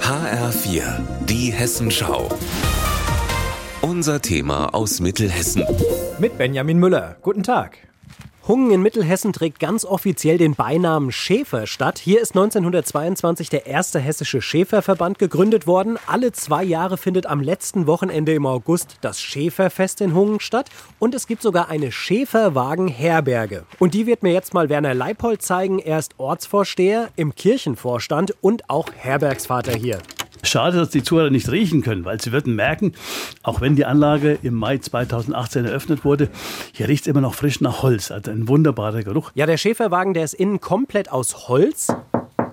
HR4, die Hessenschau. Unser Thema aus Mittelhessen. Mit Benjamin Müller. Guten Tag. Hungen in Mittelhessen trägt ganz offiziell den Beinamen Schäferstadt. Hier ist 1922 der erste hessische Schäferverband gegründet worden. Alle zwei Jahre findet am letzten Wochenende im August das Schäferfest in Hungen statt. Und es gibt sogar eine Schäferwagenherberge. Und die wird mir jetzt mal Werner Leipold zeigen. Er ist Ortsvorsteher im Kirchenvorstand und auch Herbergsvater hier. Schade, dass die Zuhörer nicht riechen können, weil sie würden merken, auch wenn die Anlage im Mai 2018 eröffnet wurde, hier riecht es immer noch frisch nach Holz. Also ein wunderbarer Geruch. Ja, der Schäferwagen, der ist innen komplett aus Holz.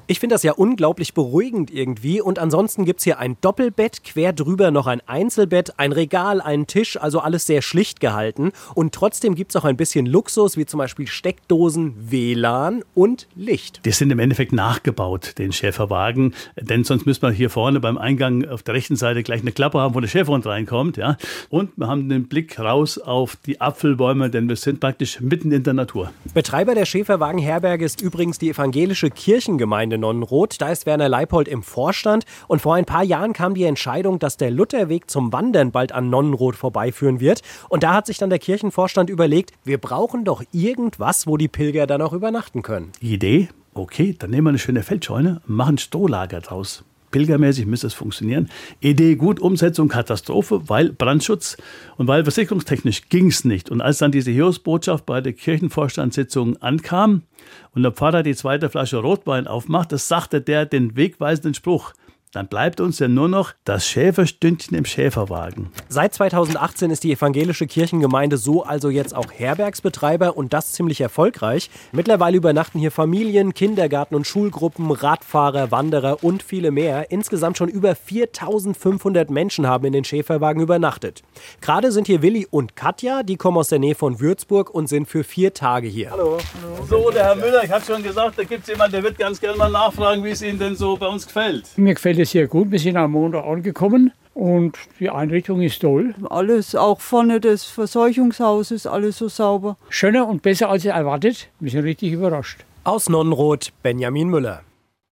Ich finde das ja unglaublich beruhigend irgendwie. Und ansonsten gibt es hier ein Doppelbett, quer drüber noch ein Einzelbett, ein Regal, einen Tisch, also alles sehr schlicht gehalten. Und trotzdem gibt es auch ein bisschen Luxus, wie zum Beispiel Steckdosen, WLAN und Licht. Die sind im Endeffekt nachgebaut, den Schäferwagen. Denn sonst müsste man hier vorne beim Eingang auf der rechten Seite gleich eine Klappe haben, wo der Schäferhund reinkommt. Ja. Und wir haben den Blick raus auf die Apfelbäume, denn wir sind praktisch mitten in der Natur. Betreiber der Schäferwagenherberge ist übrigens die evangelische Kirchengemeinde Nonnenroth. Da ist Werner Leipold im Vorstand. Und vor ein paar Jahren kam die Entscheidung, dass der Lutherweg zum Wandern bald an Nonnenroth vorbeiführen wird. Und da hat sich dann der Kirchenvorstand überlegt, wir brauchen doch irgendwas, wo die Pilger dann auch übernachten können. Idee? Okay, dann nehmen wir eine schöne Feldscheune, machen Strohlager draus pilgermäßig müsste es funktionieren. Idee gut, Umsetzung Katastrophe, weil Brandschutz und weil versicherungstechnisch ging es nicht. Und als dann diese Hiobsbotschaft bei der Kirchenvorstandssitzung ankam und der Pfarrer die zweite Flasche Rotwein aufmacht, das sagte der den wegweisenden Spruch – dann bleibt uns ja nur noch das Schäferstündchen im Schäferwagen. Seit 2018 ist die evangelische Kirchengemeinde so also jetzt auch Herbergsbetreiber und das ziemlich erfolgreich. Mittlerweile übernachten hier Familien, Kindergarten und Schulgruppen, Radfahrer, Wanderer und viele mehr. Insgesamt schon über 4500 Menschen haben in den Schäferwagen übernachtet. Gerade sind hier Willi und Katja, die kommen aus der Nähe von Würzburg und sind für vier Tage hier. Hallo. So, der Herr Müller, ich habe schon gesagt, da gibt es jemanden, der wird ganz gerne mal nachfragen, wie es Ihnen denn so bei uns gefällt. Mir gefällt gefällt es sehr gut. Wir sind am Montag angekommen und die Einrichtung ist toll. Alles, auch vorne des Verseuchungshauses, alles so sauber. Schöner und besser als erwartet. Wir sind richtig überrascht. Aus Nonnenroth, Benjamin Müller.